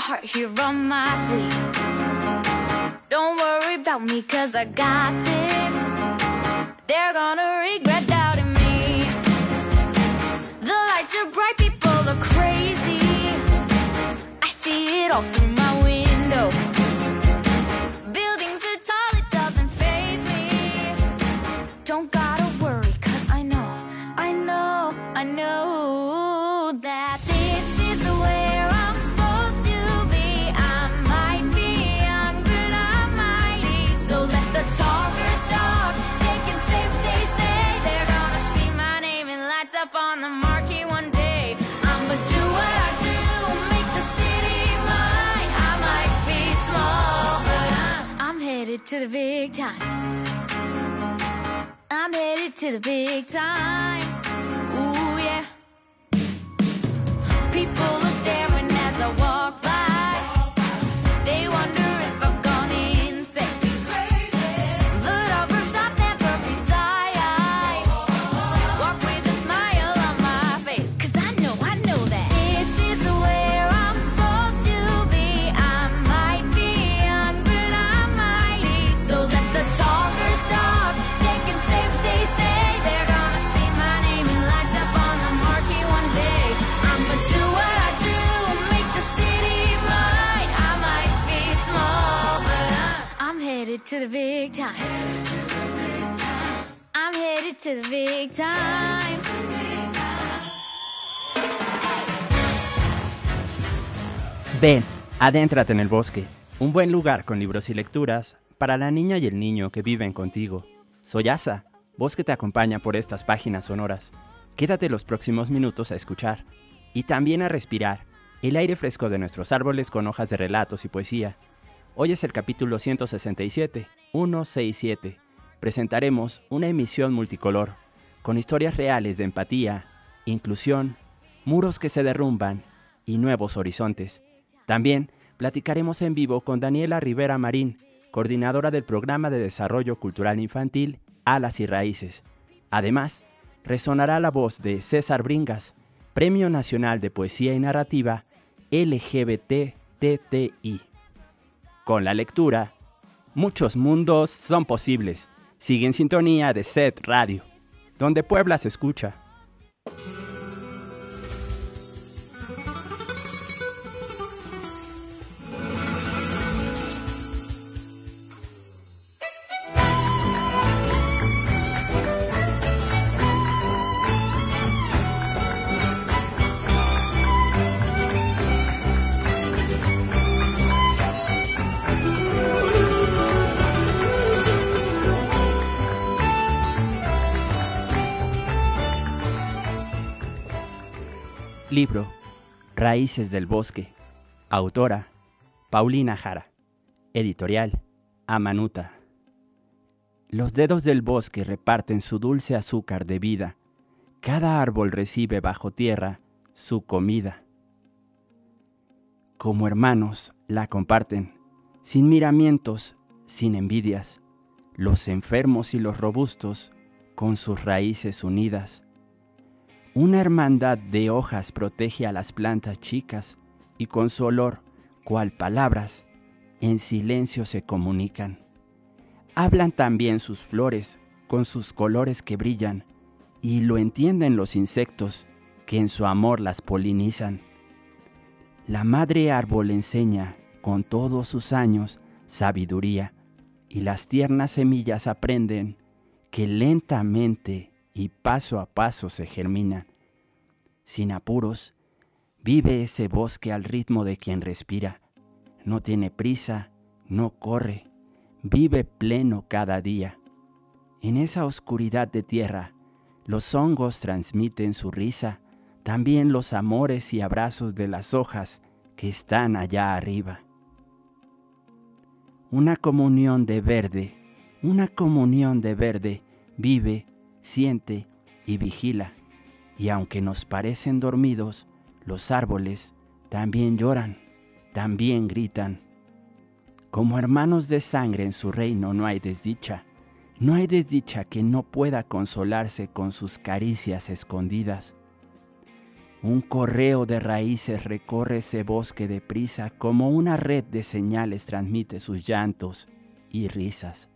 Heart here on my sleeve. Don't worry about me, cause I got this. They're gonna regret doubting me. The lights are bright, people are crazy. I see it all through to the big time. I'm headed to the big time. Ooh, yeah. People are Ven, adéntrate en el bosque, un buen lugar con libros y lecturas para la niña y el niño que viven contigo. Soy Asa, voz que te acompaña por estas páginas sonoras. Quédate los próximos minutos a escuchar y también a respirar el aire fresco de nuestros árboles con hojas de relatos y poesía. Hoy es el capítulo 167, 167. Presentaremos una emisión multicolor, con historias reales de empatía, inclusión, muros que se derrumban y nuevos horizontes. También platicaremos en vivo con Daniela Rivera Marín, coordinadora del Programa de Desarrollo Cultural Infantil Alas y Raíces. Además, resonará la voz de César Bringas, Premio Nacional de Poesía y Narrativa LGBTTI. Con la lectura, muchos mundos son posibles. Sigue en sintonía de Set Radio, donde Puebla se escucha. Libro Raíces del Bosque. Autora Paulina Jara. Editorial Amanuta. Los dedos del bosque reparten su dulce azúcar de vida. Cada árbol recibe bajo tierra su comida. Como hermanos la comparten, sin miramientos, sin envidias, los enfermos y los robustos con sus raíces unidas. Una hermandad de hojas protege a las plantas chicas y con su olor, cual palabras, en silencio se comunican. Hablan también sus flores con sus colores que brillan y lo entienden los insectos que en su amor las polinizan. La madre árbol enseña con todos sus años sabiduría y las tiernas semillas aprenden que lentamente y paso a paso se germina. Sin apuros, vive ese bosque al ritmo de quien respira. No tiene prisa, no corre, vive pleno cada día. En esa oscuridad de tierra, Los hongos transmiten su risa, también los amores y abrazos de las hojas que están allá arriba. Una comunión de verde, una comunión de verde vive, siente y vigila, y aunque nos parecen dormidos, los árboles también lloran, también gritan. Como hermanos de sangre en su reino no hay desdicha, no hay desdicha que no pueda consolarse con sus caricias escondidas. Un correo de raíces recorre ese bosque de prisa como una red de señales transmite sus llantos y risas.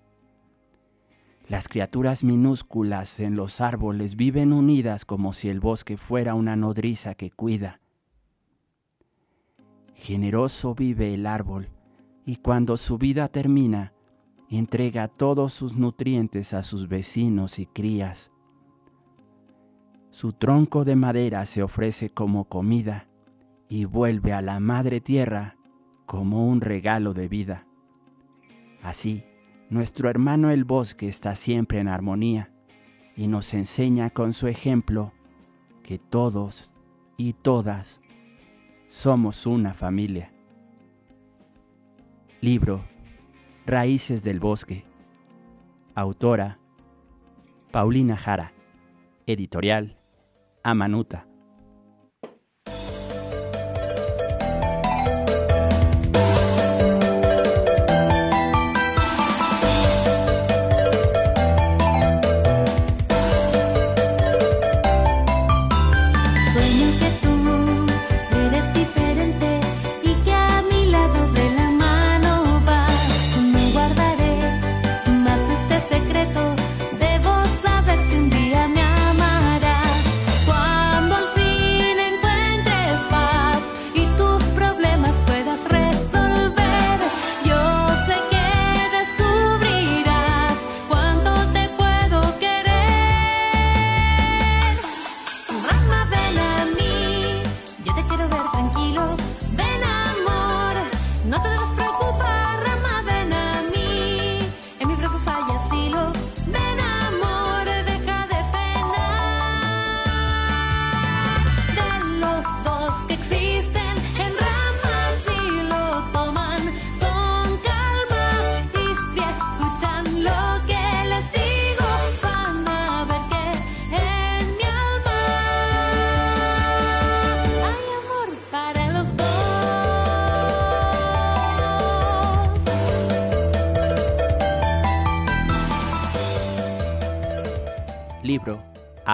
Las criaturas minúsculas en los árboles viven unidas como si el bosque fuera una nodriza que cuida. Generoso vive el árbol y cuando su vida termina, entrega todos sus nutrientes a sus vecinos y crías. Su tronco de madera se ofrece como comida y vuelve a la madre tierra como un regalo de vida. Así, nuestro hermano el bosque está siempre en armonía y nos enseña con su ejemplo que todos y todas somos una familia. Libro Raíces del Bosque. Autora Paulina Jara. Editorial Amanuta.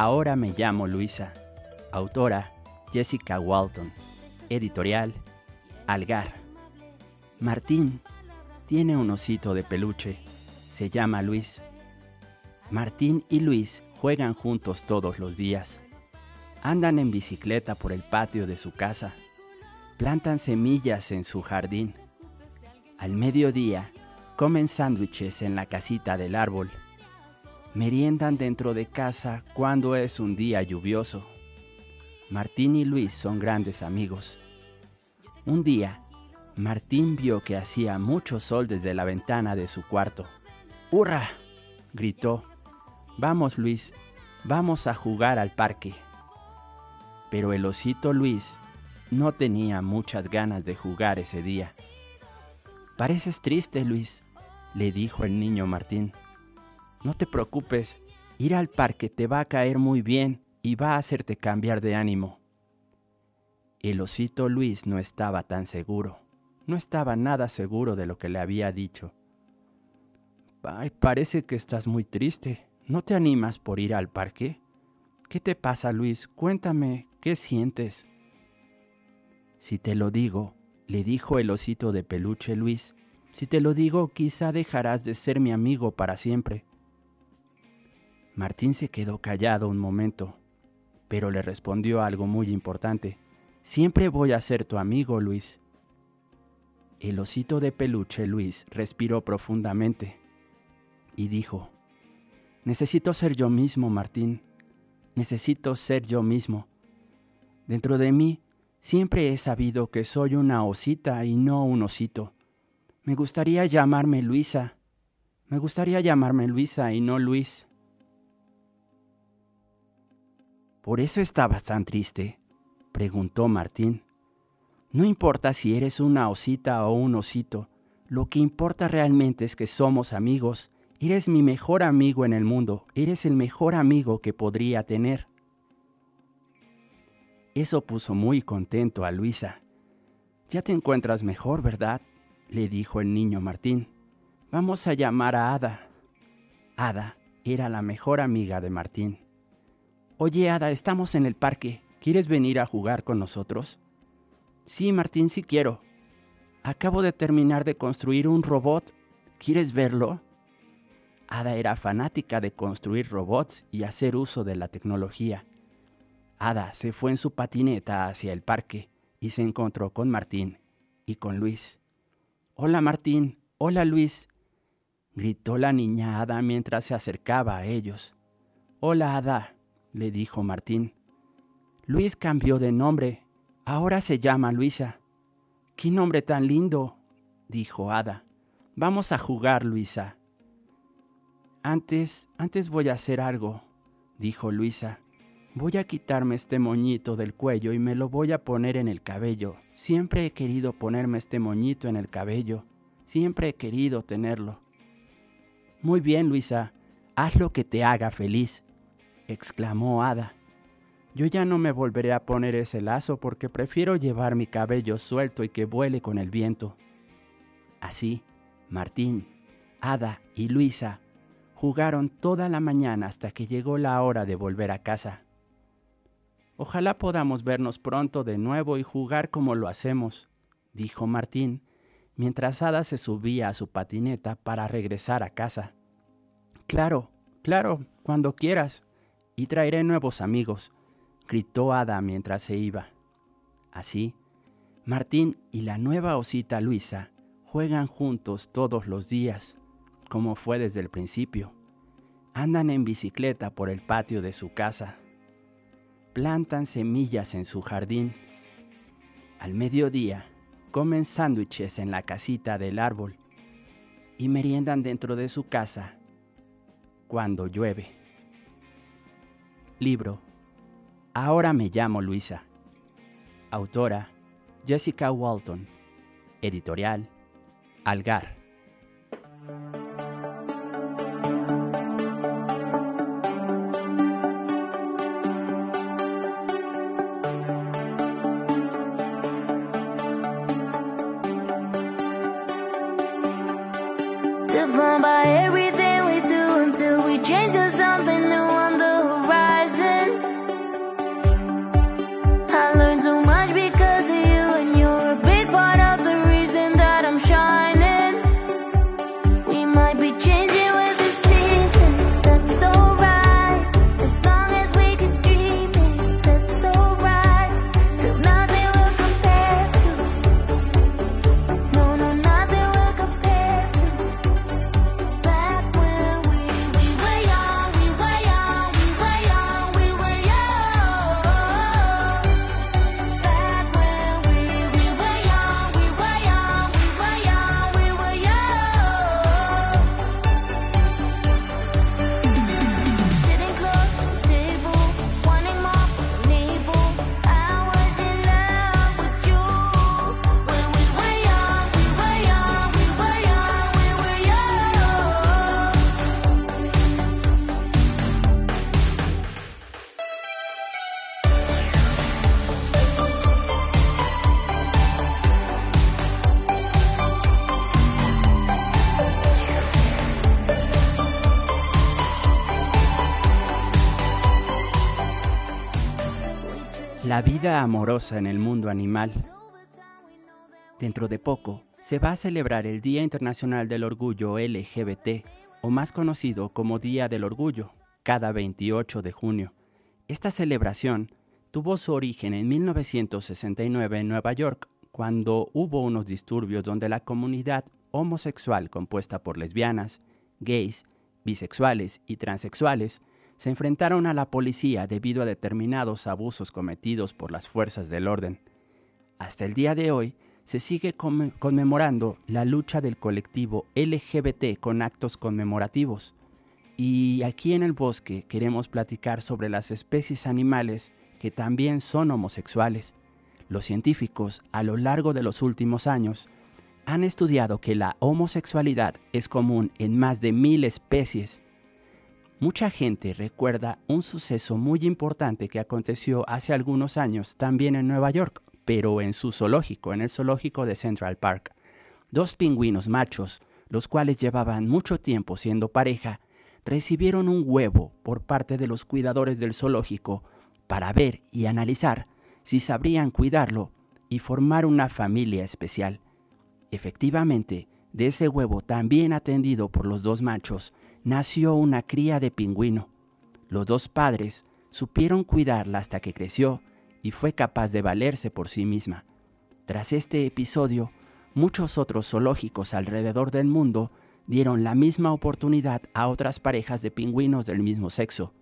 Ahora me llamo Luisa. Autora Jessica Walton. Editorial Algar. Martín tiene un osito de peluche. Se llama Luis. Martín y Luis juegan juntos todos los días. Andan en bicicleta por el patio de su casa. Plantan semillas en su jardín. Al mediodía comen sándwiches en la casita del árbol meriendan dentro de casa cuando es un día lluvioso. Martín y Luis son grandes amigos. Un día, Martín vio que hacía mucho sol desde la ventana de su cuarto. ¡Hurra! gritó. Vamos, Luis, vamos a jugar al parque. Pero el osito Luis no tenía muchas ganas de jugar ese día. Pareces triste, Luis, le dijo el niño Martín. No te preocupes, ir al parque te va a caer muy bien y va a hacerte cambiar de ánimo. El osito Luis no estaba tan seguro, no estaba nada seguro de lo que le había dicho. Ay, parece que estás muy triste. ¿No te animas por ir al parque? ¿Qué te pasa, Luis? Cuéntame, ¿qué sientes? Si te lo digo, le dijo el osito de peluche Luis, si te lo digo, quizá dejarás de ser mi amigo para siempre. Martín se quedó callado un momento, pero le respondió algo muy importante. Siempre voy a ser tu amigo, Luis. El osito de peluche Luis respiró profundamente y dijo, Necesito ser yo mismo, Martín. Necesito ser yo mismo. Dentro de mí siempre he sabido que soy una osita y no un osito. Me gustaría llamarme Luisa. Me gustaría llamarme Luisa y no Luis. ¿Por eso estabas tan triste? preguntó Martín. No importa si eres una osita o un osito, lo que importa realmente es que somos amigos. Eres mi mejor amigo en el mundo, eres el mejor amigo que podría tener. Eso puso muy contento a Luisa. Ya te encuentras mejor, ¿verdad? le dijo el niño Martín. Vamos a llamar a Ada. Ada era la mejor amiga de Martín. Oye, Ada, estamos en el parque. ¿Quieres venir a jugar con nosotros? Sí, Martín, sí quiero. Acabo de terminar de construir un robot. ¿Quieres verlo? Ada era fanática de construir robots y hacer uso de la tecnología. Ada se fue en su patineta hacia el parque y se encontró con Martín y con Luis. Hola Martín, hola Luis, gritó la niña Ada mientras se acercaba a ellos. Hola Ada, le dijo Martín. Luis cambió de nombre, ahora se llama Luisa. ¡Qué nombre tan lindo! dijo Ada. Vamos a jugar, Luisa. Antes, antes voy a hacer algo, dijo Luisa. Voy a quitarme este moñito del cuello y me lo voy a poner en el cabello. Siempre he querido ponerme este moñito en el cabello. Siempre he querido tenerlo. Muy bien, Luisa. Haz lo que te haga feliz, exclamó Ada. Yo ya no me volveré a poner ese lazo porque prefiero llevar mi cabello suelto y que vuele con el viento. Así, Martín, Ada y Luisa jugaron toda la mañana hasta que llegó la hora de volver a casa. Ojalá podamos vernos pronto de nuevo y jugar como lo hacemos, dijo Martín, mientras Ada se subía a su patineta para regresar a casa. Claro, claro, cuando quieras, y traeré nuevos amigos, gritó Ada mientras se iba. Así, Martín y la nueva osita Luisa juegan juntos todos los días, como fue desde el principio. Andan en bicicleta por el patio de su casa. Plantan semillas en su jardín. Al mediodía, comen sándwiches en la casita del árbol y meriendan dentro de su casa cuando llueve. Libro Ahora me llamo Luisa. Autora Jessica Walton. Editorial Algar. Vida amorosa en el mundo animal. Dentro de poco se va a celebrar el Día Internacional del Orgullo LGBT, o más conocido como Día del Orgullo, cada 28 de junio. Esta celebración tuvo su origen en 1969 en Nueva York, cuando hubo unos disturbios donde la comunidad homosexual compuesta por lesbianas, gays, bisexuales y transexuales se enfrentaron a la policía debido a determinados abusos cometidos por las fuerzas del orden. Hasta el día de hoy se sigue conme- conmemorando la lucha del colectivo LGBT con actos conmemorativos Y aquí en el bosque queremos platicar sobre las especies animales que también son homosexuales. Los científicos, a lo largo de los últimos años, han estudiado que la homosexualidad es común en más de mil especies. Mucha gente recuerda un suceso muy importante que aconteció hace algunos años también en Nueva York, pero en su zoológico, en el zoológico de Central Park. Dos pingüinos machos, los cuales llevaban mucho tiempo siendo pareja, recibieron un huevo por parte de los cuidadores del zoológico para ver y analizar si sabrían cuidarlo y formar una familia especial. Efectivamente, de ese huevo también atendido por los dos machos, nació una cría de pingüino. Los dos padres supieron cuidarla hasta que creció y fue capaz de valerse por sí misma. Tras este episodio, muchos otros zoológicos alrededor del mundo dieron la misma oportunidad a otras parejas de pingüinos del mismo sexo,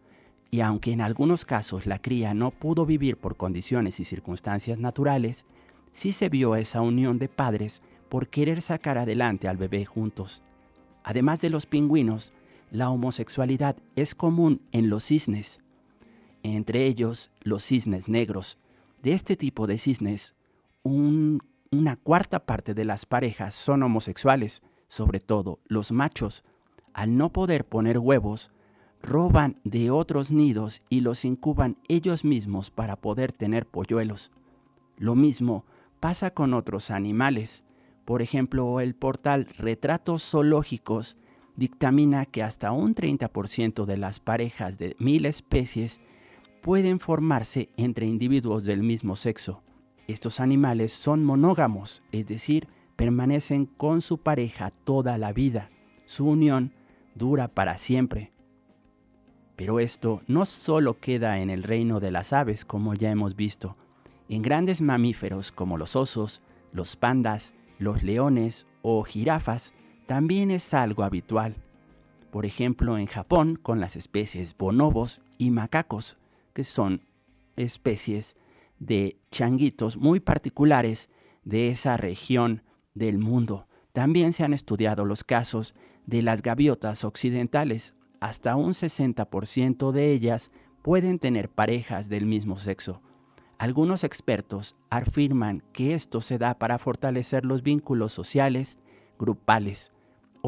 y aunque en algunos casos la cría no pudo vivir por condiciones y circunstancias naturales, sí se vio esa unión de padres por querer sacar adelante al bebé juntos. Además de los pingüinos, la homosexualidad es común en los cisnes, entre ellos los cisnes negros. De este tipo de cisnes, un- una cuarta parte de las parejas son homosexuales, sobre todo los machos. Al no poder poner huevos, roban de otros nidos y los incuban ellos mismos para poder tener polluelos. Lo mismo pasa con otros animales. Por ejemplo, el portal Retratos Zoológicos dictamina que hasta un 30% de las parejas de mil especies pueden formarse entre individuos del mismo sexo. Estos animales son monógamos, es decir, permanecen con su pareja toda la vida. Su unión dura para siempre. Pero esto no solo queda en el reino de las aves, como ya hemos visto. En grandes mamíferos como los osos, los pandas, los leones o jirafas, también es algo habitual. Por ejemplo, en Japón, con las especies bonobos y macacos, que son especies de changuitos muy particulares de esa región del mundo. También se han estudiado los casos de las gaviotas occidentales. Hasta un 60% de ellas pueden tener parejas del mismo sexo. Algunos expertos afirman que esto se da para fortalecer los vínculos sociales, grupales.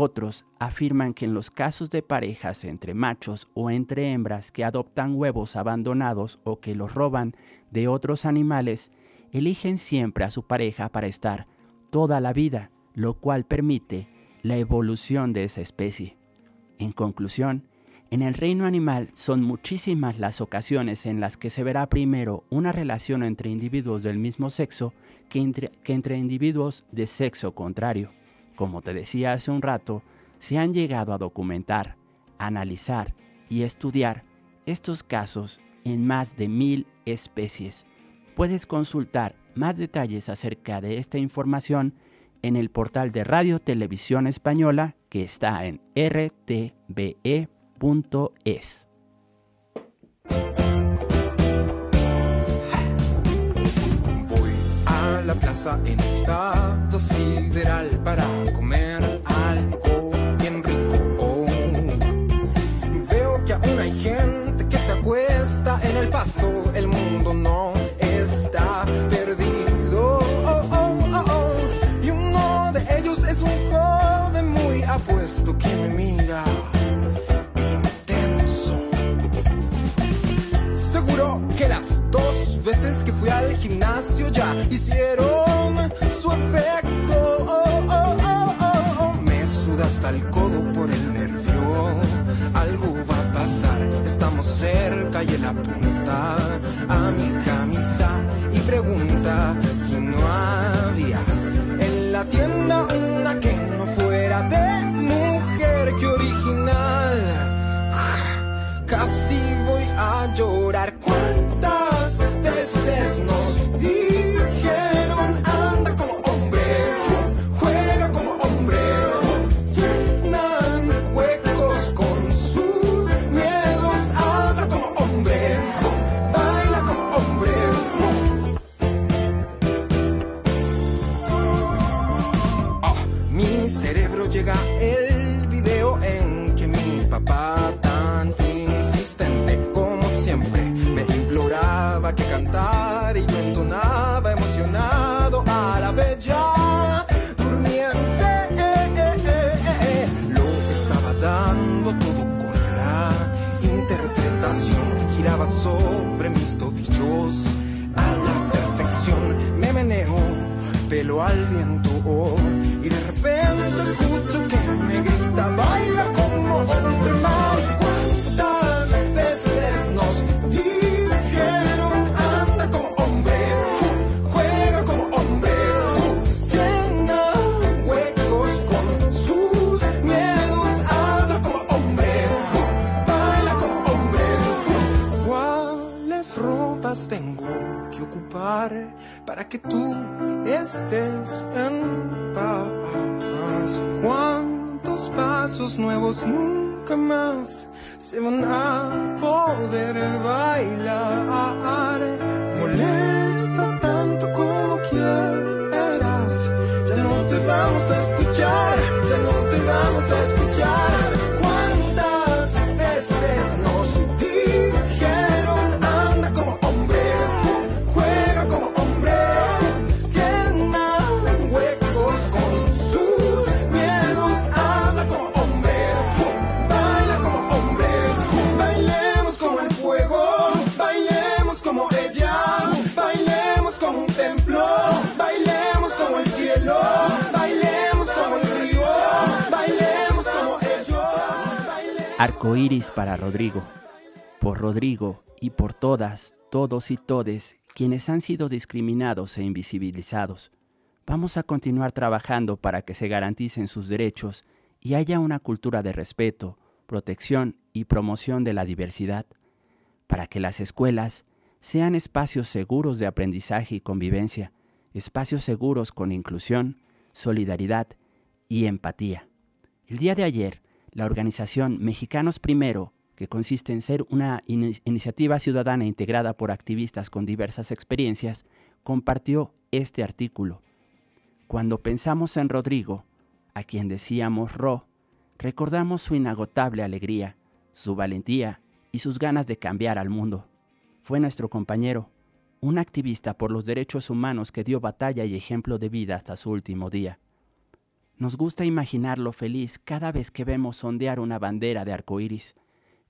Otros afirman que en los casos de parejas entre machos o entre hembras que adoptan huevos abandonados o que los roban de otros animales, eligen siempre a su pareja para estar toda la vida, lo cual permite la evolución de esa especie. En conclusión, en el reino animal son muchísimas las ocasiones en las que se verá primero una relación entre individuos del mismo sexo que entre, que entre individuos de sexo contrario. Como te decía hace un rato, se han llegado a documentar, analizar y estudiar estos casos en más de mil especies. Puedes consultar más detalles acerca de esta información en el portal de Radio Televisión Española que está en rtve.es. en estado sideral para comer algo bien rico. Veo que aún hay gente que se acuesta en el pasto. El mundo no está perdido. Oh, oh, oh, oh. Y uno de ellos es un joven muy apuesto que me mira que las dos veces que fui al gimnasio ya hicieron cerca y él apunta a mi camisa y pregunta si no había en la tienda una que no fuera de mujer que original. Casi voy a llorar. I got que tú estés en paz. ¿Cuántos pasos nuevos nunca más se van a poder bailar? Arcoíris para Rodrigo. Por Rodrigo y por todas, todos y todes quienes han sido discriminados e invisibilizados. Vamos a continuar trabajando para que se garanticen sus derechos y haya una cultura de respeto, protección y promoción de la diversidad, para que las escuelas sean espacios seguros de aprendizaje y convivencia, espacios seguros con inclusión, solidaridad y empatía. El día de ayer, la organización Mexicanos Primero, que consiste en ser una ini- iniciativa ciudadana integrada por activistas con diversas experiencias, compartió este artículo. Cuando pensamos en Rodrigo, a quien decíamos Ro, recordamos su inagotable alegría, su valentía y sus ganas de cambiar al mundo. Fue nuestro compañero, un activista por los derechos humanos que dio batalla y ejemplo de vida hasta su último día. Nos gusta imaginarlo feliz cada vez que vemos ondear una bandera de arcoíris,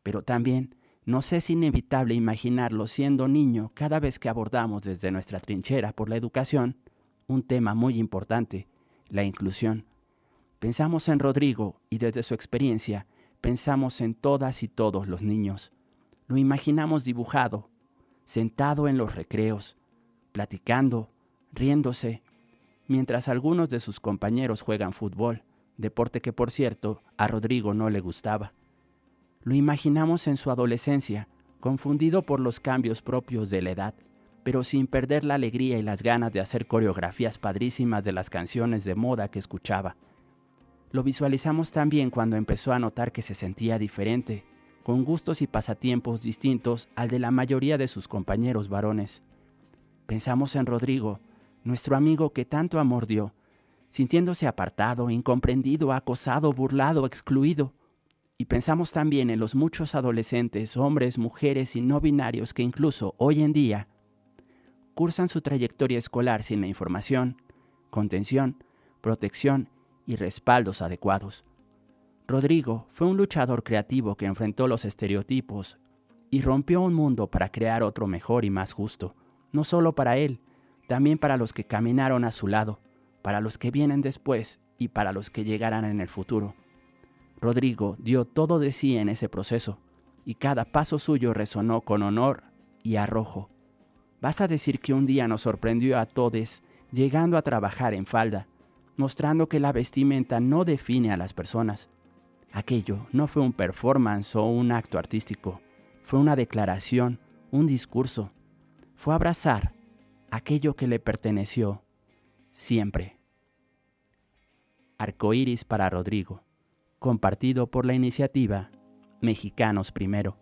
pero también nos es inevitable imaginarlo siendo niño cada vez que abordamos desde nuestra trinchera por la educación un tema muy importante, la inclusión. Pensamos en Rodrigo y desde su experiencia pensamos en todas y todos los niños. Lo imaginamos dibujado, sentado en los recreos, platicando, riéndose, mientras algunos de sus compañeros juegan fútbol, deporte que por cierto a Rodrigo no le gustaba. Lo imaginamos en su adolescencia, confundido por los cambios propios de la edad, pero sin perder la alegría y las ganas de hacer coreografías padrísimas de las canciones de moda que escuchaba. Lo visualizamos también cuando empezó a notar que se sentía diferente, con gustos y pasatiempos distintos al de la mayoría de sus compañeros varones. Pensamos en Rodrigo, nuestro amigo que tanto amor dio, sintiéndose apartado, incomprendido, acosado, burlado, excluido. Y pensamos también en los muchos adolescentes, hombres, mujeres y no binarios que incluso hoy en día cursan su trayectoria escolar sin la información, contención, protección y respaldos adecuados. Rodrigo fue un luchador creativo que enfrentó los estereotipos y rompió un mundo para crear otro mejor y más justo, no solo para él, también para los que caminaron a su lado, para los que vienen después y para los que llegarán en el futuro. Rodrigo dio todo de sí en ese proceso, y cada paso suyo resonó con honor y arrojo. Basta decir que un día nos sorprendió a todos llegando a trabajar en falda, mostrando que la vestimenta no define a las personas. Aquello no fue un performance o un acto artístico, fue una declaración, un discurso. Fue abrazar aquello que le perteneció siempre. Arcoíris para Rodrigo, compartido por la iniciativa Mexicanos Primero.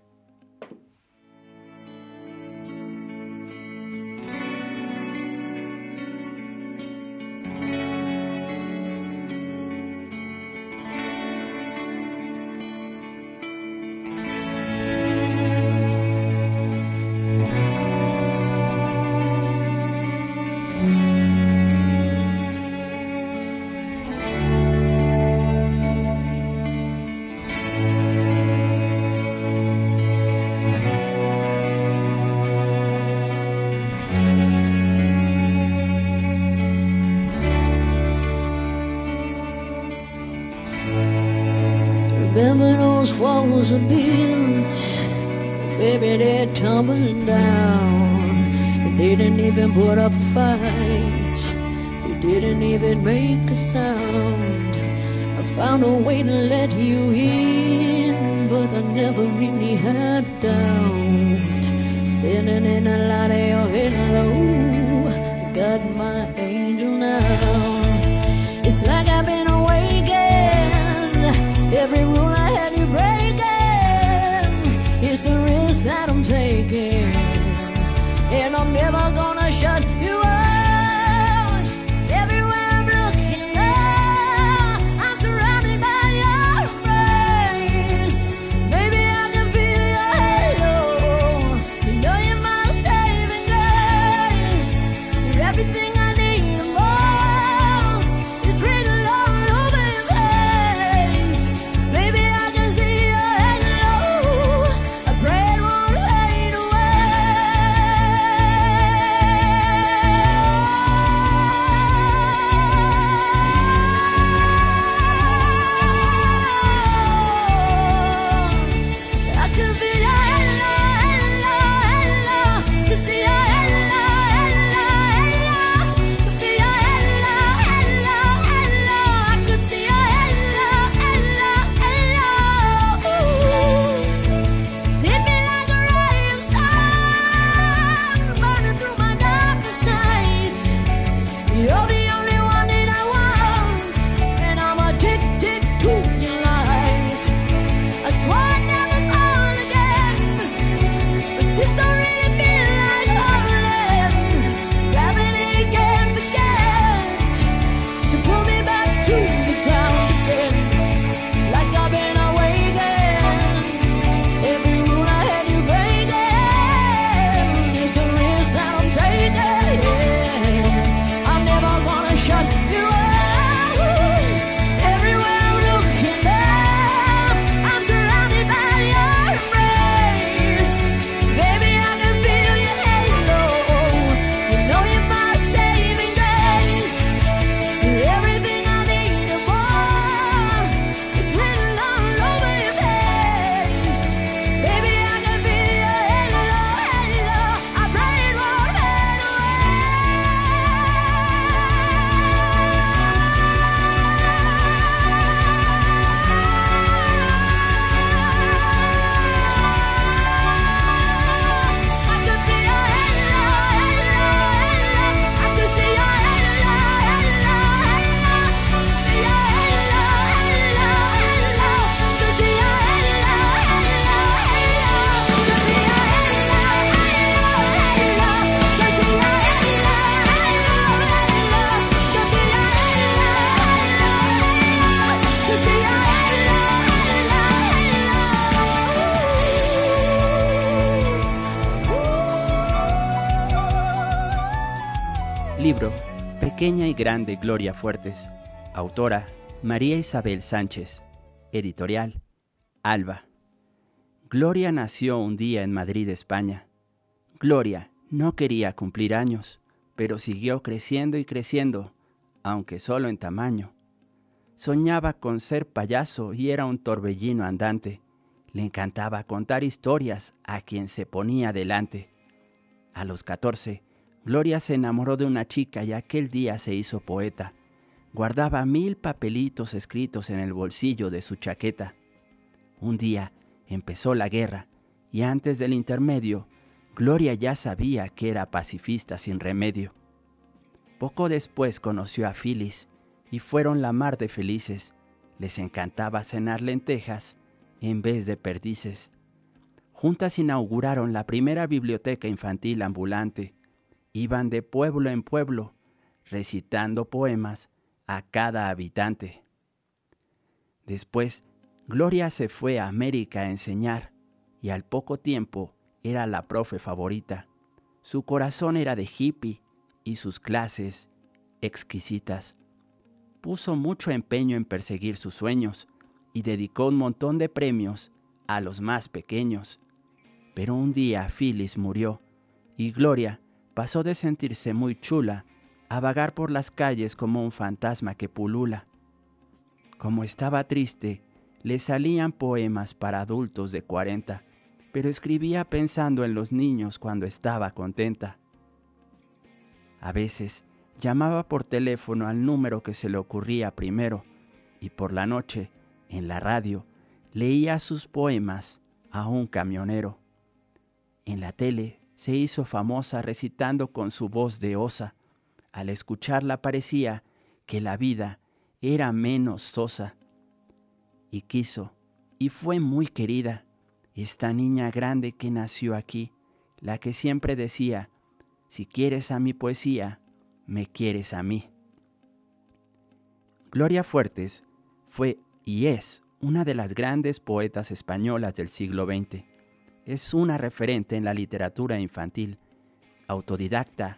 Walls are built, baby, they're tumbling down. They didn't even put up a fight, they didn't even make a sound. I found a way to let you in, but I never really had a doubt. Standing in the light of your head low, but my angel now. It's like I've been awakened. Every rule I had you breaking. Grande Gloria Fuertes. Autora María Isabel Sánchez. Editorial Alba. Gloria nació un día en Madrid, España. Gloria no quería cumplir años, pero siguió creciendo y creciendo, aunque solo en tamaño. Soñaba con ser payaso y era un torbellino andante. Le encantaba contar historias a quien se ponía delante. A los 14, Gloria se enamoró de una chica y aquel día se hizo poeta. Guardaba mil papelitos escritos en el bolsillo de su chaqueta. Un día empezó la guerra y antes del intermedio, Gloria ya sabía que era pacifista sin remedio. Poco después conoció a Phyllis y fueron la mar de felices. Les encantaba cenar lentejas en vez de perdices. Juntas inauguraron la primera biblioteca infantil ambulante. Iban de pueblo en pueblo, recitando poemas a cada habitante. Después, Gloria se fue a América a enseñar y al poco tiempo era la profe favorita. Su corazón era de hippie y sus clases exquisitas. Puso mucho empeño en perseguir sus sueños y dedicó un montón de premios a los más pequeños. Pero un día Phyllis murió y Gloria pasó de sentirse muy chula a vagar por las calles como un fantasma que pulula. Como estaba triste, le salían poemas para adultos de 40, pero escribía pensando en los niños cuando estaba contenta. A veces llamaba por teléfono al número que se le ocurría primero y por la noche, en la radio, leía sus poemas a un camionero. En la tele se hizo famosa recitando con su voz de osa Al escucharla parecía que la vida era menos sosa. Y quiso, y fue muy querida, esta niña grande que nació aquí, la que siempre decía, si quieres a mi poesía, me quieres a mí. Gloria Fuertes fue y es una de las grandes poetas españolas del siglo XX. Es una referente en la literatura infantil, autodidacta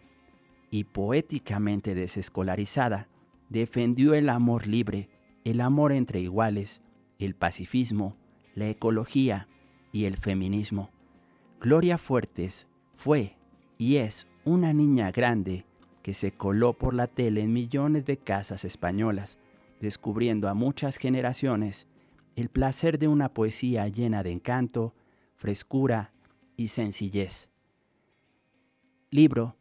y poéticamente desescolarizada. Defendió el amor libre, el amor entre iguales, el pacifismo, la ecología y el feminismo. Gloria Fuertes fue y es una niña grande que se coló por la tele en millones de casas españolas, descubriendo a muchas generaciones el placer de una poesía llena de encanto, frescura y sencillez. Libro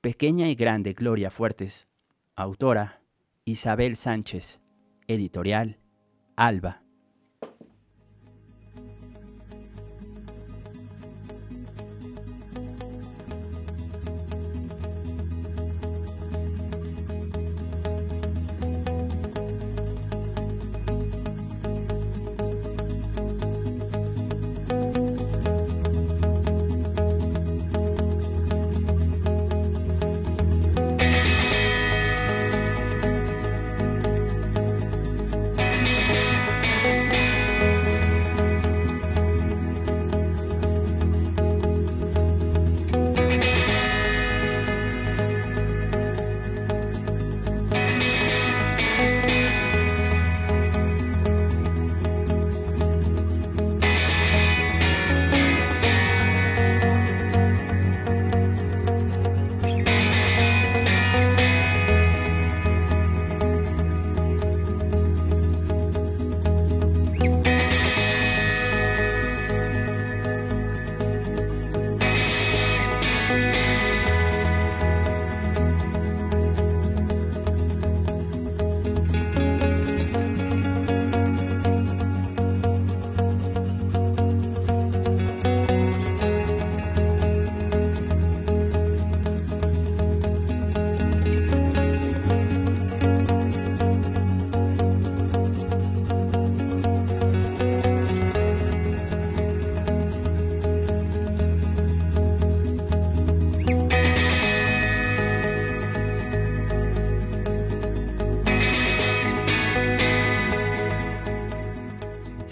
Pequeña y Grande Gloria Fuertes. Autora Isabel Sánchez. Editorial Alba.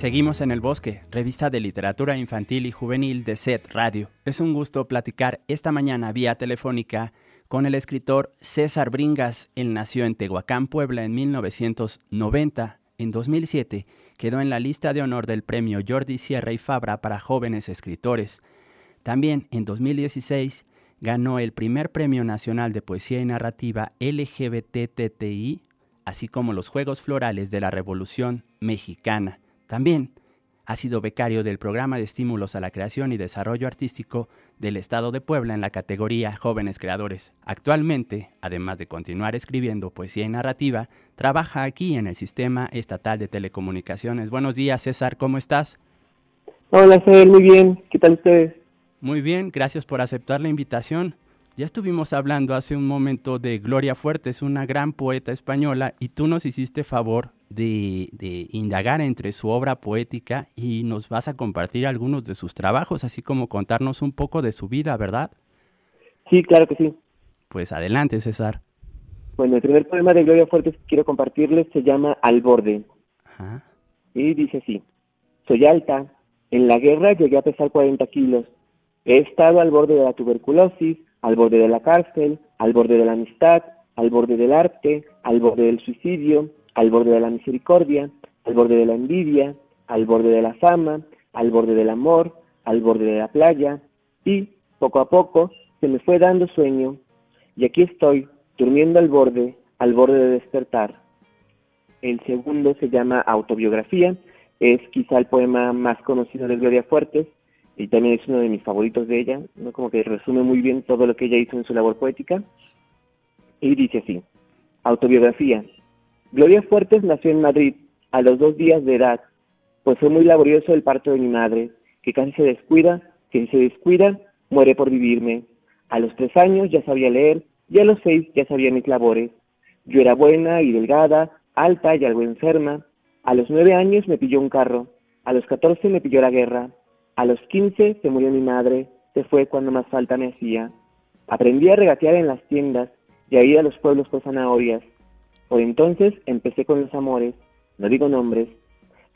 Seguimos en el bosque, revista de literatura infantil y juvenil de SET Radio. Es un gusto platicar esta mañana vía telefónica con el escritor César Bringas. Él nació en Tehuacán, Puebla en 1990. En 2007 quedó en la lista de honor del premio Jordi Sierra y Fabra para jóvenes escritores. También en 2016 ganó el primer premio nacional de poesía y narrativa LGBTTI, así como los Juegos Florales de la Revolución Mexicana. También ha sido becario del Programa de Estímulos a la Creación y Desarrollo Artístico del Estado de Puebla en la categoría Jóvenes Creadores. Actualmente, además de continuar escribiendo poesía y narrativa, trabaja aquí en el Sistema Estatal de Telecomunicaciones. Buenos días, César, ¿cómo estás? Hola, César, muy bien. ¿Qué tal ustedes? Muy bien, gracias por aceptar la invitación. Ya estuvimos hablando hace un momento de Gloria Fuertes, una gran poeta española, y tú nos hiciste favor de, de, indagar entre su obra poética y nos vas a compartir algunos de sus trabajos, así como contarnos un poco de su vida, ¿verdad? Sí, claro que sí. Pues adelante, César. Bueno, el primer poema de Gloria Fuertes que quiero compartirles se llama Al borde. Ajá. Y dice así, soy alta, en la guerra llegué a pesar 40 kilos, he estado al borde de la tuberculosis, al borde de la cárcel, al borde de la amistad, al borde del arte, al borde del suicidio, al borde de la misericordia, al borde de la envidia, al borde de la fama, al borde del amor, al borde de la playa, y, poco a poco, se me fue dando sueño, y aquí estoy, durmiendo al borde, al borde de despertar. El segundo se llama Autobiografía, es quizá el poema más conocido de Gloria Fuertes, y también es uno de mis favoritos de ella, ¿no? como que resume muy bien todo lo que ella hizo en su labor poética. Y dice así, Autobiografía. Gloria Fuertes nació en Madrid a los dos días de edad, pues fue muy laborioso el parto de mi madre, que casi se descuida, que se descuida, muere por vivirme. A los tres años ya sabía leer, y a los seis ya sabía mis labores. Yo era buena y delgada, alta y algo enferma. A los nueve años me pilló un carro, a los catorce me pilló la guerra, a los quince se murió mi madre, se fue cuando más falta me hacía. Aprendí a regatear en las tiendas y a ir a los pueblos por zanahorias. Por entonces empecé con los amores, no digo nombres.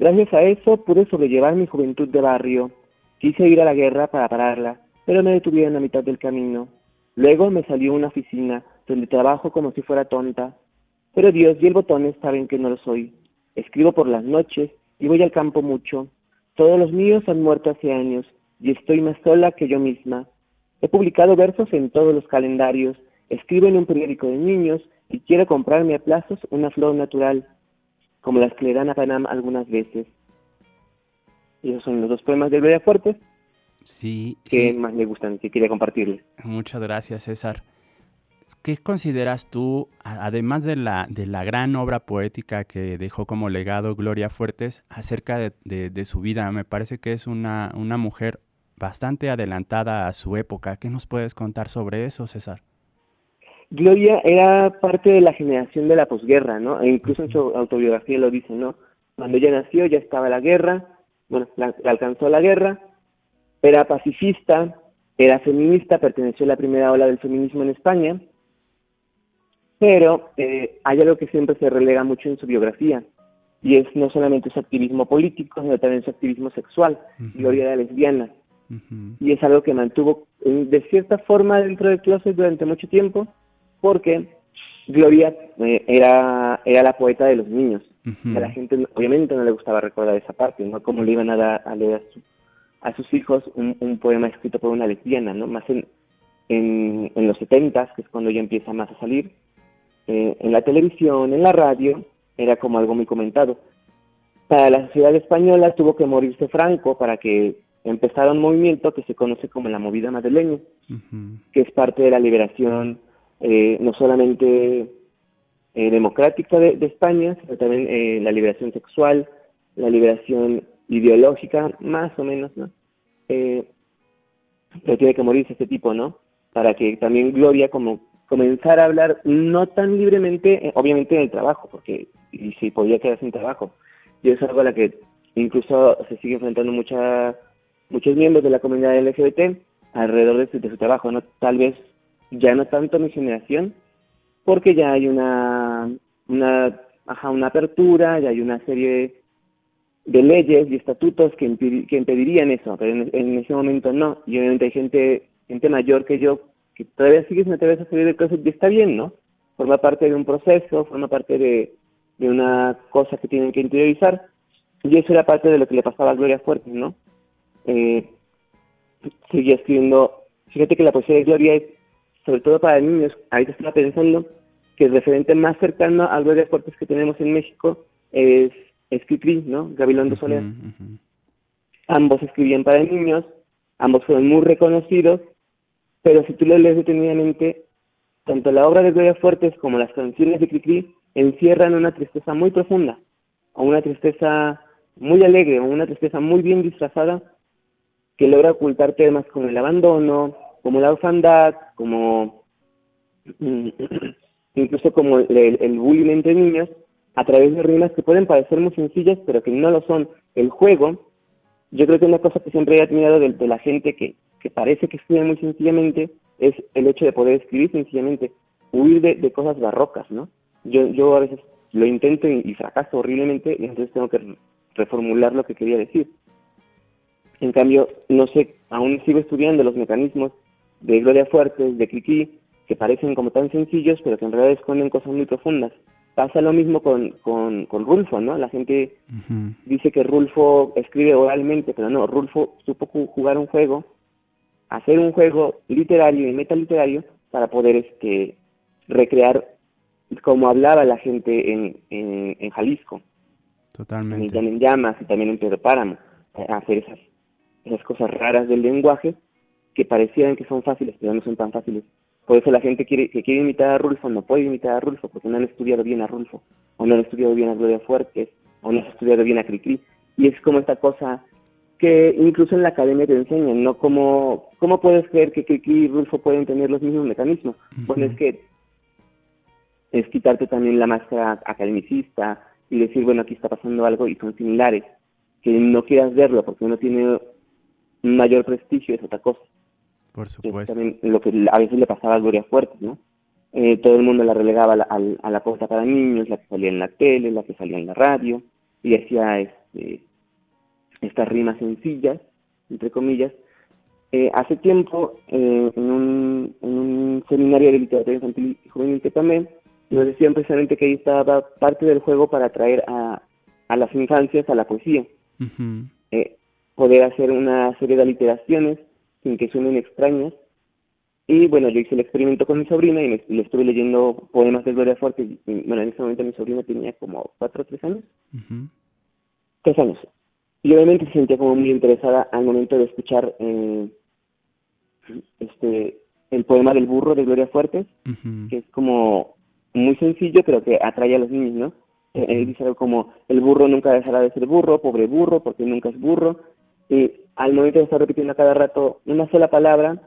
Gracias a eso pude sobrellevar mi juventud de barrio. Quise ir a la guerra para pararla, pero me detuvieron a mitad del camino. Luego me salió una oficina donde trabajo como si fuera tonta. Pero Dios y el botones saben que no lo soy. Escribo por las noches y voy al campo mucho. Todos los míos han muerto hace años y estoy más sola que yo misma. He publicado versos en todos los calendarios, escribo en un periódico de niños y quiero comprarme a plazos una flor natural, como las que le dan a Panam algunas veces. Y esos son los dos poemas de Gloria Fuertes Sí, que sí. más me gustan, que quería compartirles. Muchas gracias, César. ¿Qué consideras tú, además de la, de la gran obra poética que dejó como legado Gloria Fuertes, acerca de, de- de su vida? Me parece que es una, una mujer bastante adelantada a su época. ¿Qué nos puedes contar sobre eso, César? Gloria era parte de la generación de la posguerra, ¿no? E incluso en su autobiografía lo dice, ¿no? Cuando ella nació ya estaba la guerra, bueno, la, la alcanzó la guerra, era pacifista, era feminista, perteneció a la primera ola del feminismo en España, pero eh, hay algo que siempre se relega mucho en su biografía, y es no solamente su activismo político, sino también su activismo sexual. Gloria era lesbiana, y es algo que mantuvo eh, de cierta forma dentro del closet durante mucho tiempo, porque Gloria eh, era, era la poeta de los niños. A la gente obviamente no le gustaba recordar esa parte, ¿no? Como le iban a dar a leer a, su- a sus hijos un, un poema escrito por una lesbiana, ¿no? Más en, en, en los setentas, que es cuando ella empieza más a salir, eh, en la televisión, en la radio, era como algo muy comentado. Para la sociedad española tuvo que morirse Franco para que empezara un movimiento que se conoce como la movida madrileña que es parte de la liberación eh, no solamente eh, democrática de, de España, sino también eh, la liberación sexual, la liberación ideológica, más o menos, ¿no? Eh, pero tiene que morirse este tipo, ¿no? Para que también Gloria como comenzara a hablar no tan libremente, eh, obviamente en el trabajo, porque y si podía quedar sin trabajo. Y es algo a la que incluso se sigue enfrentando mucha, muchos miembros de la comunidad LGBT alrededor de su, de su trabajo, ¿no? Tal vez ya no tanto mi generación, porque ya hay una, una, ajá, una apertura, ya hay una serie de leyes y estatutos que, que impedirían eso, pero en, en ese momento no. Y obviamente hay gente, gente mayor que yo que todavía sigue sin atreverse a salir de cosas y está bien, ¿no? Forma parte de un proceso, forma parte de, de una cosa que tienen que interiorizar. Y eso era parte de lo que le pasaba a Gloria Fuertes, ¿no? Eh, seguía escribiendo. Fíjate que la poesía de Gloria es, sobre todo para niños, ahorita estaba pensando que el referente más cercano a Gloria Fuertes que tenemos en México es, es Cricri, ¿no? Gabilondo Soler. ujú. Ambos escribían para niños, ambos fueron muy reconocidos, pero si tú lo lees detenidamente, tanto la obra de Gloria Fuertes como las canciones de Cricri encierran una tristeza muy profunda, o una tristeza muy alegre, o una tristeza muy bien disfrazada, que logra ocultar temas como el abandono, como la orfandad, como mm, incluso como el, el, bullying entre niños, a través de rimas que pueden parecer muy sencillas, pero que no lo son. El juego, yo creo que una cosa que siempre he admirado de la gente que, que parece que escribe muy sencillamente es el hecho de poder escribir sencillamente, huir de, de cosas barrocas, ¿no? Yo, yo a veces lo intento y, y fracaso horriblemente y entonces tengo que re- reformular lo que quería decir. En cambio, no sé, aún sigo estudiando los mecanismos de Gloria Fuertes, de Kiki, que parecen como tan sencillos, pero que en realidad esconden cosas muy profundas. Pasa lo mismo con, con, con Rulfo, ¿no? La gente dice que Rulfo escribe oralmente, pero no, Rulfo supo ju- jugar un juego, hacer un juego literario y metaliterario para poder este recrear como hablaba la gente en, en, en Jalisco, en Totalmente. Llano en Llamas y también en Pedro Páramo, eh, hacer esas, esas cosas raras del lenguaje que parecían que son fáciles, pero no son tan fáciles. Por eso la gente quiere, que quiere imitar a Rulfo no puede imitar a Rulfo porque no han estudiado bien a Rulfo, o no han estudiado bien a Gloria Fuertes, o no han estudiado bien a Cricri. Y es como esta cosa que incluso en la academia te enseñan, ¿no? ¿Cómo, cómo puedes creer que Kiki y Rulfo pueden tener los mismos mecanismos? Bueno, es que es quitarte también la máscara academicista y decir, bueno, aquí está pasando algo y son similares. Que no quieras verlo porque uno tiene mayor prestigio es otra cosa. Por que es supuesto. también lo que a veces le pasaba a Gloria Fuertes, ¿no? Eh, todo el mundo la relegaba a la, a la cosa para niños, la que salía en la tele, la que salía en la radio, y hacía este, estas rimas sencillas, entre comillas. Eh, hace tiempo, eh, en, un, en un seminario de literatura infantil y juvenil que tomé, nos decían precisamente que ahí estaba parte del juego para atraer a, a las infancias a la poesía Ujú. eh, poder hacer una serie de aliteraciones sin que suenen extrañas. Y bueno, yo hice el experimento con mi sobrina y me- le estuve leyendo poemas de Gloria Fuerte. Y, bueno, en ese momento mi sobrina tenía como cuatro o tres años. Ujú. Tres años. Y obviamente se sentía como muy interesada al momento de escuchar eh, este el poema del burro de Gloria Fuertes, que es como muy sencillo, pero que atrae a los niños, ¿no? Eh, Él dice algo como, el burro nunca dejará de ser burro, pobre burro, porque nunca es burro. Y al momento de estar repitiendo a cada rato una sola palabra,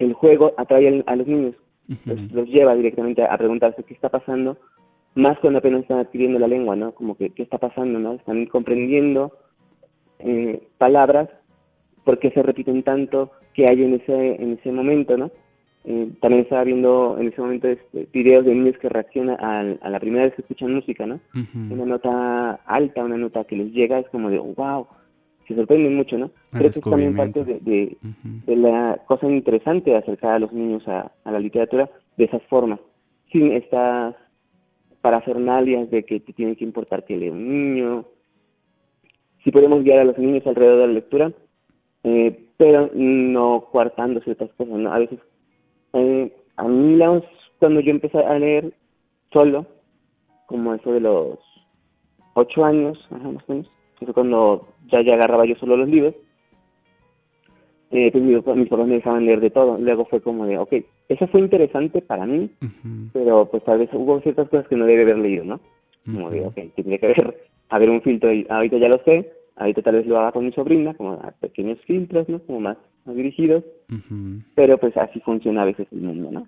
el juego atrae a los niños, los, los lleva directamente a preguntarse qué está pasando, más cuando apenas están adquiriendo la lengua, ¿no? Como que, ¿qué está pasando, no? Están comprendiendo eh, palabras, por qué se repiten tanto, qué hay en ese, en ese momento, ¿no? Eh, también estaba viendo en ese momento este, videos de niños que reaccionan al- a, la primera vez que escuchan música, ¿no? Una nota alta, una nota que les llega, es como de, wow, se sorprenden mucho, ¿no? El Creo que es también parte de, de, de la cosa interesante de acercar a los niños a, a la literatura de esas formas, sin estas parafernalias de que te tiene que importar que lea un niño. Sí podemos guiar a los niños alrededor de la lectura, eh, pero no coartando ciertas cosas, ¿no? A veces, eh, a mí cuando yo empecé a leer solo, como eso de los ocho años, más o menos, fue cuando ya, ya agarraba yo solo los libros, eh, pues mis, mis papás me dejaban leer de todo. Luego fue como de, ok, eso fue interesante para mí, pero pues tal vez hubo ciertas cosas que no debe haber leído, ¿no? Como de, Ujú. ok, tendría que haber, haber un filtro y ahorita ya lo sé, ahorita tal vez lo haga con mi sobrina, como a pequeños filtros, ¿no? Como más, más dirigidos, pero pues así funciona a veces el mundo, ¿no?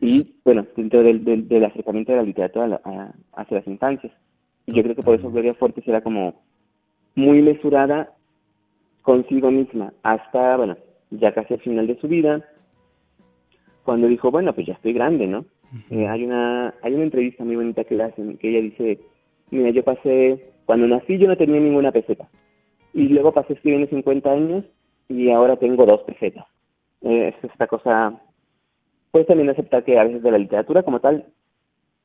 Y bueno, dentro del, del, del acercamiento de la literatura a a- hacia las infancias. Y yo creo que por eso Gloria Fuertes era como muy mesurada consigo misma, hasta, bueno, ya casi al final de su vida, cuando dijo, bueno, pues ya estoy grande, ¿no? Eh, hay una hay una entrevista muy bonita que le hacen, que ella dice, mira, yo pasé, cuando nací yo no tenía ninguna peseta, y luego pasé escribiendo 50 años y ahora tengo dos pesetas. Eh, es esta cosa, pues también aceptar que a veces de la literatura como tal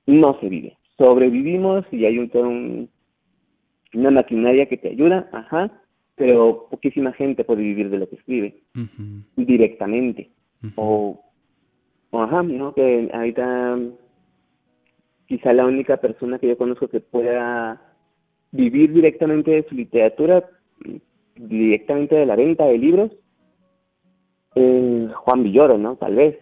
no se vive. Sobrevivimos y hay un, una maquinaria que te ayuda, ajá, pero poquísima gente puede vivir de lo que escribe directamente. O ajá, ¿no? Que ahorita quizá la única persona que yo conozco que pueda vivir directamente de su literatura, directamente de la venta de libros, es Juan Villoro, ¿no? Tal vez,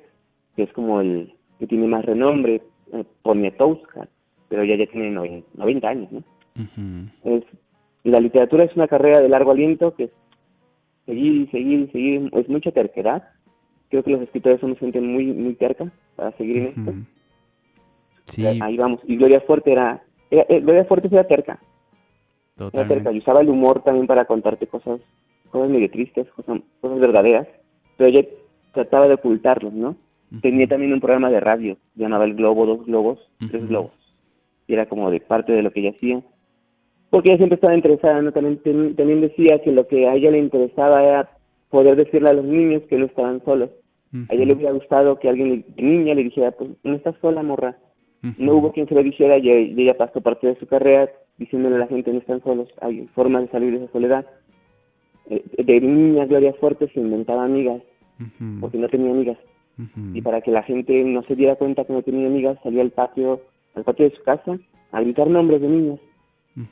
que es como el que tiene más renombre, eh, Poniatowska, pero ya ya tiene noven- 90 años, ¿no? Es la literatura es una carrera de largo aliento que es seguir y seguir y seguir es mucha terquedad creo que los escritores somos gente muy muy terca para seguir en esto. Sí, ahí vamos. Y Gloria Fuerte era, era- eh, Gloria Fuerte era terca. Era terca y usaba el humor también para contarte cosas cosas medio tristes cosas, cosas verdaderas pero ella trataba de ocultarlos no tenía también un programa de radio llamaba el Globo dos globos tres globos. Y era como de parte de lo que ella hacía. Porque ella siempre estaba interesada, ¿no? También, ten- también decía que lo que a ella le interesaba era poder decirle a los niños que no estaban solos. A ella le hubiera gustado que alguien, de niña, le dijera, pues no estás sola, morra. No hubo quien se lo dijera y, y ella pasó parte de su carrera diciéndole a la gente, no están solos, hay formas de salir de esa soledad. Eh, de niña, Gloria Fuerte se inventaba amigas, porque no tenía amigas. Y para que la gente no se diera cuenta que no tenía amigas, salía al patio, al patio de su casa a gritar nombres de niños.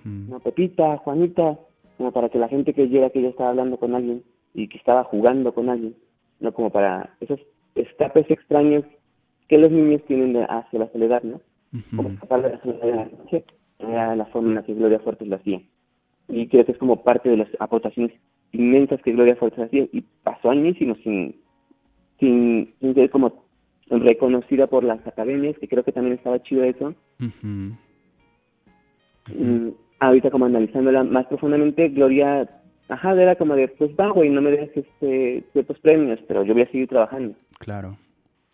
No Pepita, Juanita, como para que la gente creyera que ella estaba hablando con alguien y que estaba jugando con alguien, no como para esos escapes extraños que los niños tienen hacia la soledad, ¿no? Como escapar de la soledad de la noche, era la forma en la que Gloria Fuertes lo hacía. y creo que es como parte de las aportaciones inmensas que Gloria Fuertes hacía y pasó añísimo sin, sin, sin ser como reconocida por las academias, que creo que también estaba chido eso. Mm, ahorita como analizándola más profundamente, Gloria, ajá, era como de, pues va, güey, no me des este, ciertos premios, pero yo voy a seguir trabajando. Claro,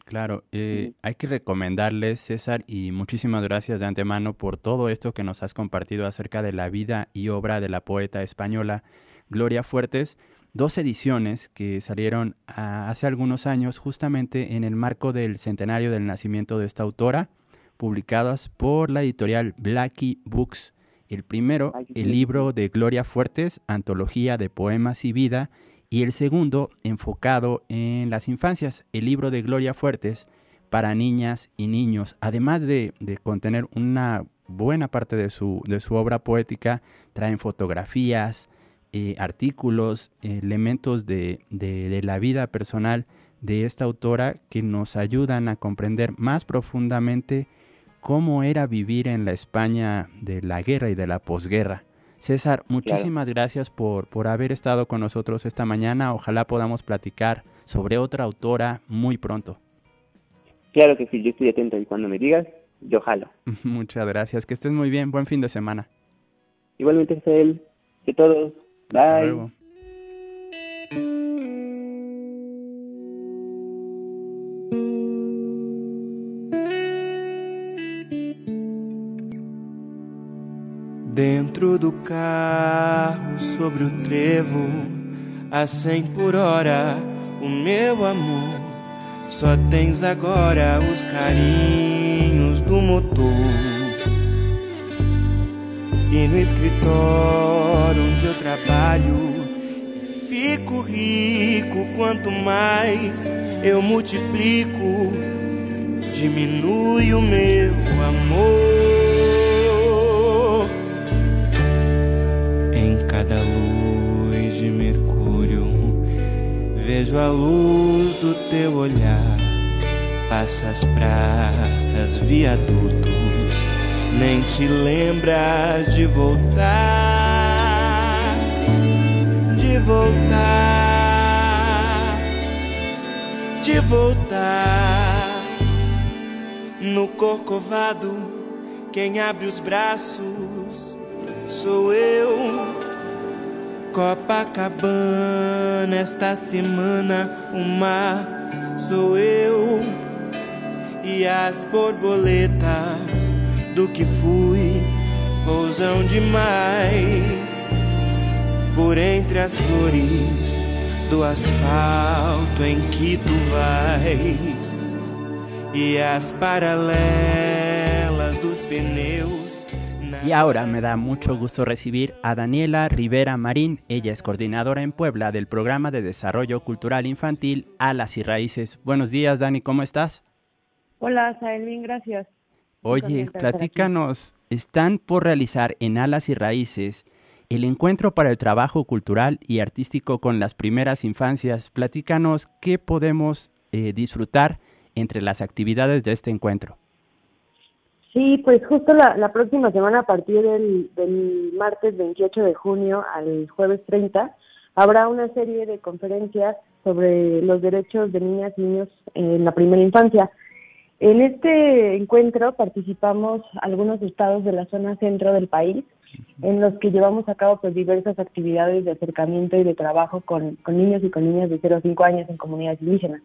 claro. Eh, hay que recomendarles, César, y muchísimas gracias de antemano por todo esto que nos has compartido acerca de la vida y obra de la poeta española Gloria Fuertes. Dos ediciones que salieron ah, hace algunos años justamente en el marco del centenario del nacimiento de esta autora, publicadas por la editorial Blackie Books. El primero, el libro de Gloria Fuertes, Antología de Poemas y Vida, y el segundo enfocado en las infancias, el libro de Gloria Fuertes para niñas y niños. Además de, de contener una buena parte de su, de su obra poética, traen fotografías, eh, artículos, elementos de, de- de la vida personal de esta autora que nos ayudan a comprender más profundamente cómo era vivir en la España de la guerra y de la posguerra. César, muchísimas gracias por, por haber estado con nosotros esta mañana. Ojalá podamos platicar sobre otra autora muy pronto. Claro que sí, yo estoy atento y cuando me digas, yo jalo. Muchas gracias. Que estés muy bien. Buen fin de semana. Igualmente, Rafael, que todos, Hasta bye. luego. Dentro do carro, sobre o trevo, a cem por hora, o meu amor. Só tens agora os carinhos do motor. E no escritório onde eu trabalho, fico rico quanto mais eu multiplico, diminui o meu amor. Vejo a luz do teu olhar. Passa as praças, viadutos, nem te lembras de voltar, de voltar, de voltar. No corcovado, quem abre os braços sou eu. Copacabana, esta semana o mar sou eu. E as borboletas do que fui pousam demais por entre as flores do asfalto em que tu vais e as paralelas dos pneus. Y ahora me da mucho gusto recibir a Daniela Rivera Marín. Ella es coordinadora en Puebla del programa de desarrollo cultural infantil Alas y Raíces. Buenos días, Dani, ¿cómo estás? Hola, Sael, bien, gracias. Oye, platícanos, están por realizar en Alas y Raíces el encuentro para el trabajo cultural y artístico con las primeras infancias. Platícanos qué podemos eh, disfrutar entre las actividades de este encuentro. Sí, pues justo la, la próxima semana, a partir del, del martes 28 de junio al jueves 30, habrá una serie de conferencias sobre los derechos de niñas y niños en la primera infancia. En este encuentro participamos algunos estados de la zona centro del país, en los que llevamos a cabo pues diversas actividades de acercamiento y de trabajo con, con niños y con niñas de 0 a 5 años en comunidades indígenas.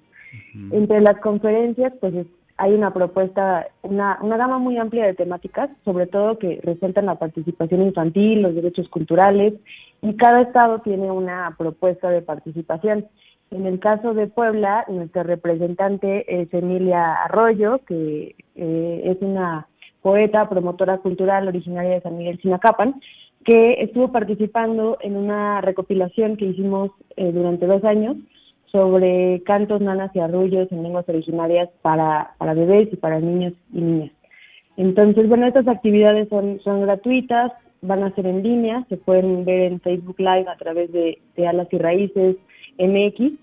Entre las conferencias, pues es- hay una propuesta, una, una gama muy amplia de temáticas, sobre todo que resaltan la participación infantil, los derechos culturales, y cada estado tiene una propuesta de participación. En el caso de Puebla, nuestra representante es Emilia Arroyo, que eh, es una poeta, promotora cultural originaria de San Miguel Sinacapan, que estuvo participando en una recopilación que hicimos eh, durante dos años sobre cantos, nanas y arrullos en lenguas originarias para, para bebés y para niños y niñas. Entonces, bueno, estas actividades son, son gratuitas, van a ser en línea, se pueden ver en Facebook Live a través de, de Alas y Raíces MX,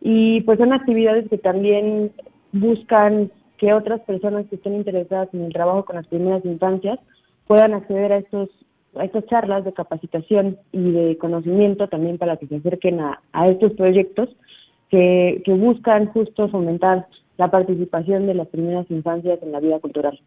y pues son actividades que también buscan que otras personas que estén interesadas en el trabajo con las primeras infancias puedan acceder a estos a estas charlas de capacitación y de conocimiento también para que se acerquen a, a estos proyectos que, que buscan justo fomentar la participación de las primeras infancias en la vida cultural.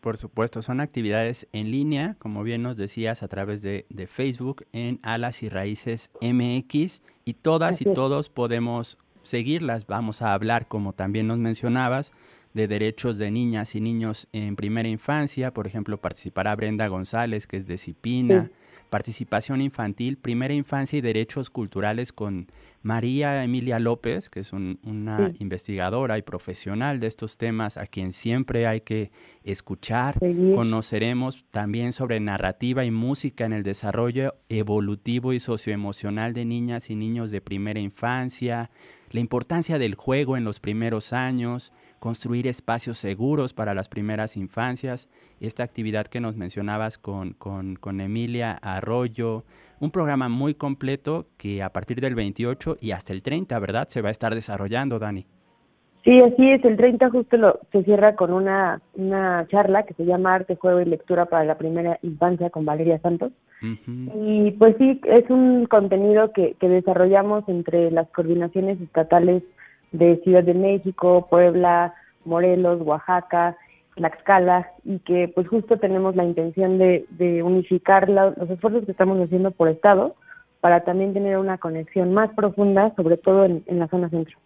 Por supuesto, son actividades en línea, como bien nos decías, a través de, de Facebook en Alas y Raíces MX y todas Así y es. todos podemos seguirlas. Vamos a hablar, como también nos mencionabas, de derechos de niñas y niños en primera infancia. Por ejemplo, participará Brenda González, que es de Cipina. Sí. Participación infantil, primera infancia y derechos culturales con María Emilia López, que es un- una Sí. investigadora y profesional de estos temas, a quien siempre hay que escuchar. Conoceremos también sobre narrativa y música en el desarrollo evolutivo y socioemocional de niñas y niños de primera infancia, la importancia del juego en los primeros años, construir espacios seguros para las primeras infancias, esta actividad que nos mencionabas con, con, con Emilia Arroyo, un programa muy completo que a partir del 28 y hasta el 30, ¿verdad? Se va a estar desarrollando, Dani. Sí, así es. El 30 justo lo, se cierra con una, una charla que se llama Arte, Juego y Lectura para la Primera Infancia con Valeria Santos. Ujú. Y pues sí, es un contenido que, que desarrollamos entre las coordinaciones estatales de Ciudad de México, Puebla, Morelos, Oaxaca, Tlaxcala, y que pues justo tenemos la intención de, de unificar los esfuerzos que estamos haciendo por estado para también tener una conexión más profunda, sobre todo en la zona centro.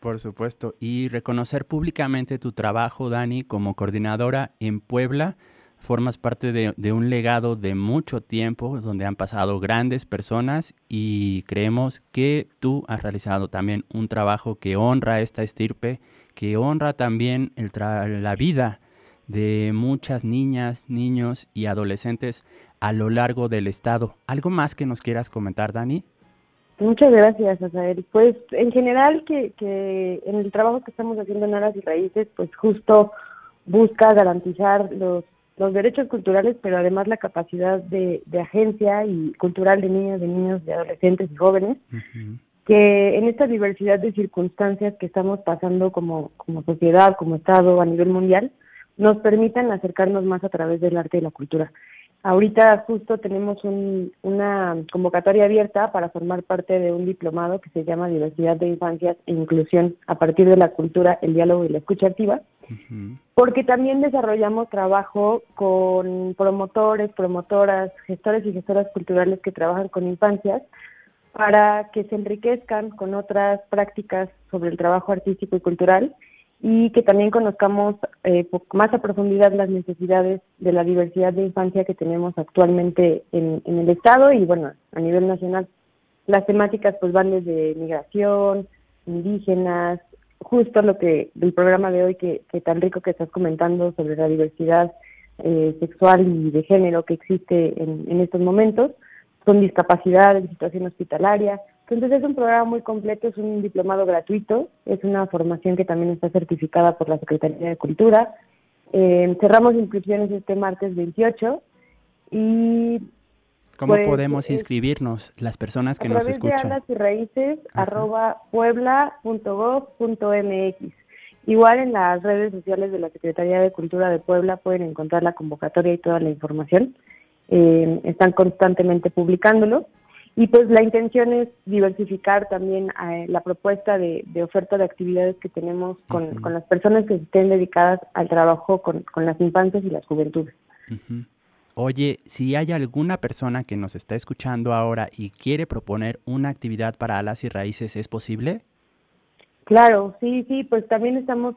Por supuesto. Y reconocer públicamente tu trabajo, Dani, como coordinadora en Puebla. Formas parte de, un legado de mucho tiempo, donde han pasado grandes personas y creemos que tú has realizado también un trabajo que honra esta estirpe, que honra también el tra- la vida de muchas niñas, niños y adolescentes a lo largo del estado. ¿Algo más que nos quieras comentar, Dani? Muchas gracias, Azael. Pues en general que, que en el trabajo que estamos haciendo en Aras y Raíces, pues justo busca garantizar los, los derechos culturales, pero además la capacidad de, de agencia y cultural de niñas, de niños, de adolescentes y jóvenes, que en esta diversidad de circunstancias que estamos pasando como, como sociedad, como Estado a nivel mundial, nos permitan acercarnos más a través del arte y la cultura. Ahorita justo tenemos un- una convocatoria abierta para formar parte de un diplomado que se llama Diversidad de Infancias e Inclusión a partir de la cultura, el diálogo y la escucha activa, porque también desarrollamos trabajo con promotores, promotoras, gestores y gestoras culturales que trabajan con infancias para que se enriquezcan con otras prácticas sobre el trabajo artístico y cultural y que también conozcamos eh, más a profundidad las necesidades de la diversidad de infancia que tenemos actualmente en, en el Estado y bueno, a nivel nacional. Las temáticas pues van desde migración, indígenas, justo lo que del programa de hoy que, que tan rico que estás comentando sobre la diversidad eh, sexual y de género que existe en, en estos momentos, con discapacidad en situación hospitalaria. Entonces es un programa muy completo, es un diplomado gratuito, es una formación que también está certificada por la Secretaría de Cultura. Eh, cerramos inscripciones este martes 28 y ¿Cómo Pues, podemos inscribirnos las personas que a nos través de escuchan? alas y raíces Ajá. arroba puebla.gov.mx. Igual en las redes sociales de la Secretaría de Cultura de Puebla pueden encontrar la convocatoria y toda la información. Eh, están constantemente publicándolo. Y pues la intención es diversificar también eh, la propuesta de, de oferta de actividades que tenemos con, las personas que estén dedicadas al trabajo con, con las infancias y las juventudes. Ujú. Oye, si hay alguna persona que nos está escuchando ahora y quiere proponer una actividad para alas y raíces, ¿es posible? Claro, sí, sí, pues también estamos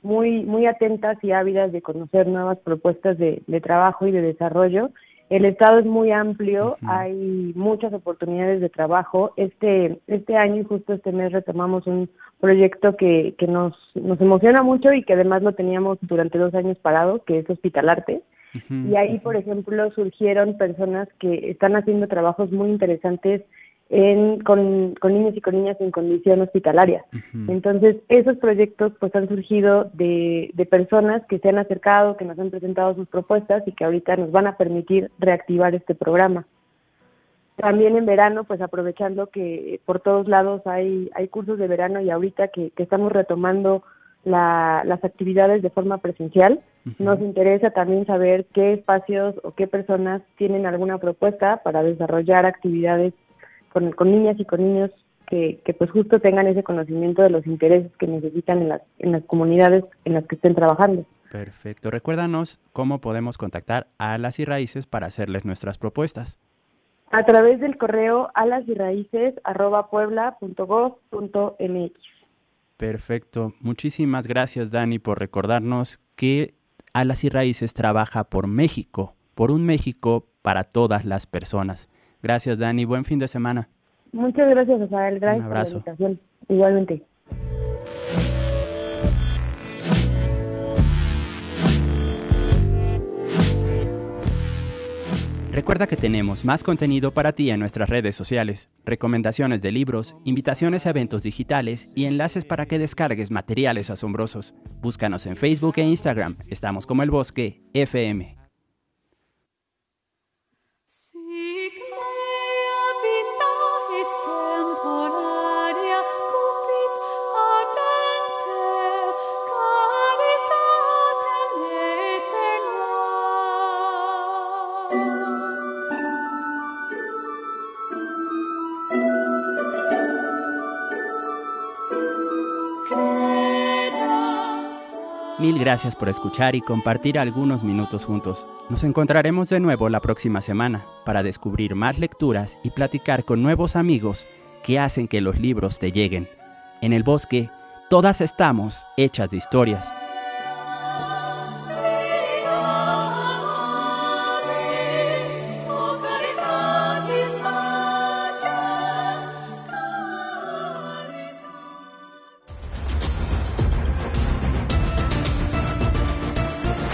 muy muy atentas y ávidas de conocer nuevas propuestas de, de trabajo y de desarrollo. El estado es muy amplio, hay muchas oportunidades de trabajo. Este este año y justo este mes retomamos un proyecto que, que nos, nos emociona mucho y que además lo teníamos durante dos años parado, que es Hospitalarte. Ujú. Y ahí, por ejemplo, surgieron personas que están haciendo trabajos muy interesantes en, con, con niños y con niñas en condición hospitalaria. Entonces, esos proyectos pues han surgido de, de personas que se han acercado, que nos han presentado sus propuestas y que ahorita nos van a permitir reactivar este programa. También en verano, pues aprovechando que por todos lados hay, hay cursos de verano y ahorita que, que estamos retomando la- las actividades de forma presencial. Nos interesa también saber qué espacios o qué personas tienen alguna propuesta para desarrollar actividades con, con niñas y con niños que, que pues justo tengan ese conocimiento de los intereses que necesitan en las, en las comunidades en las que estén trabajando. Perfecto. Recuérdanos cómo podemos contactar a Alas y Raíces para hacerles nuestras propuestas. A través del correo alas y raíces arroba puebla punto gov punto mx. Perfecto. Muchísimas gracias, Dani, por recordarnos que Alas y Raíces trabaja por México, por un México para todas las personas. Gracias, Dani. Buen fin de semana. Muchas gracias, Rafael. Gracias por la abrazo. invitación. Igualmente. Recuerda que tenemos más contenido para ti en nuestras redes sociales, recomendaciones de libros, invitaciones a eventos digitales y enlaces para que descargues materiales asombrosos. Búscanos en Facebook e Instagram. Estamos como El Bosque FM. Mil gracias por escuchar y compartir algunos minutos juntos. Nos encontraremos de nuevo la próxima semana para descubrir más lecturas y platicar con nuevos amigos que hacen que los libros te lleguen. En el bosque, todas estamos hechas de historias.